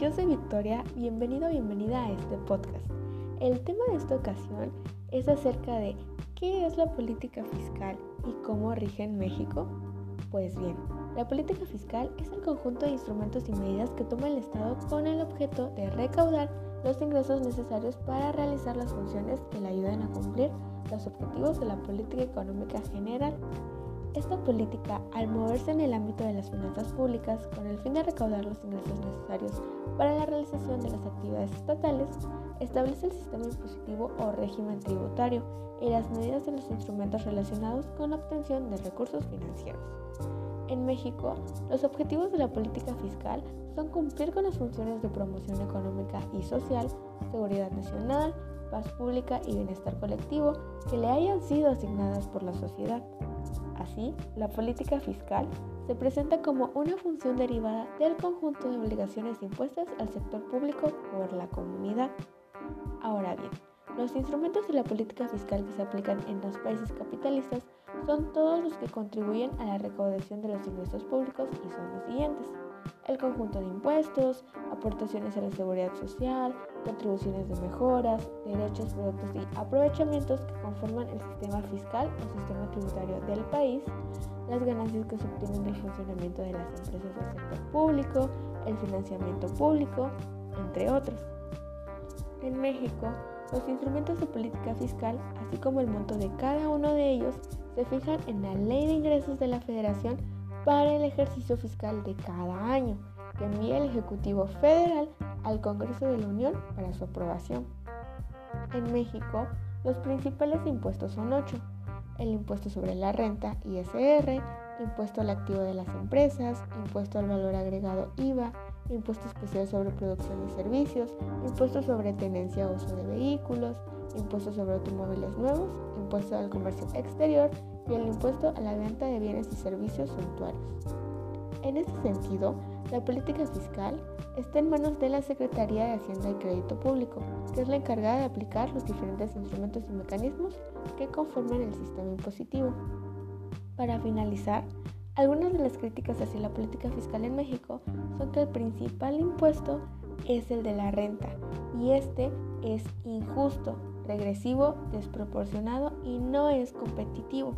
Victoria, bienvenido o bienvenida a este podcast. El tema de esta ocasión es acerca de qué es la política fiscal y cómo rige en México. Pues bien, la política fiscal es el conjunto de instrumentos y medidas que toma el Estado con el objeto de recaudar los ingresos necesarios para realizar las funciones que le ayuden a cumplir los objetivos de la política económica general. Esta política, al moverse en el ámbito de las finanzas públicas con el fin de recaudar los ingresos necesarios para la realización de las actividades estatales, establece el sistema impositivo o régimen tributario y las medidas de los instrumentos relacionados con la obtención de recursos financieros. En México, los objetivos de la política fiscal son cumplir con las funciones de promoción económica y social, seguridad nacional, paz pública y bienestar colectivo que le hayan sido asignadas por la sociedad. Así, la política fiscal se presenta como una función derivada del conjunto de obligaciones impuestas al sector público por la comunidad. Ahora bien, los instrumentos de la política fiscal que se aplican en los países capitalistas son todos los que contribuyen a la recaudación de los ingresos públicos y son los siguientes. El conjunto de impuestos, aportaciones a la seguridad social, contribuciones de mejoras, derechos, productos y aprovechamientos que conforman el sistema fiscal o sistema tributario del país, las ganancias que se obtienen del funcionamiento de las empresas del sector público, el financiamiento público, entre otros. En México, los instrumentos de política fiscal, así como el monto de cada uno de ellos, se fijan en la Ley de Ingresos de la Federación para el ejercicio fiscal de cada año, que envía el Ejecutivo Federal al Congreso de la Unión para su aprobación. En México, los principales impuestos son ocho. El impuesto sobre la renta, ISR, impuesto al activo de las empresas, impuesto al valor agregado IVA, impuesto especial sobre producción y servicios, impuesto sobre tenencia o uso de vehículos, impuesto sobre automóviles nuevos, impuesto al comercio exterior y el impuesto a la venta de bienes y servicios suntuarios. En este sentido, la política fiscal está en manos de la Secretaría de Hacienda y Crédito Público, que es la encargada de aplicar los diferentes instrumentos y mecanismos que conforman el sistema impositivo. Para finalizar, algunas de las críticas hacia la política fiscal en México son que el principal impuesto es el de la renta y este es injusto, regresivo, desproporcionado y no es competitivo.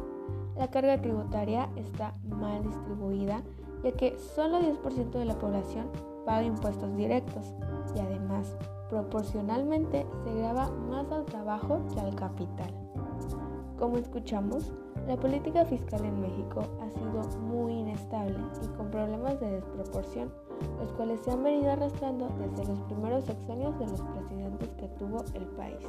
La carga tributaria está mal distribuida ya que solo 10% de la población paga impuestos directos y además proporcionalmente se graba más al trabajo que al capital. Como escuchamos, la política fiscal en México ha sido muy inestable y con problemas de desproporción, los cuales se han venido arrastrando desde los primeros sexenios de los presidentes que tuvo el país.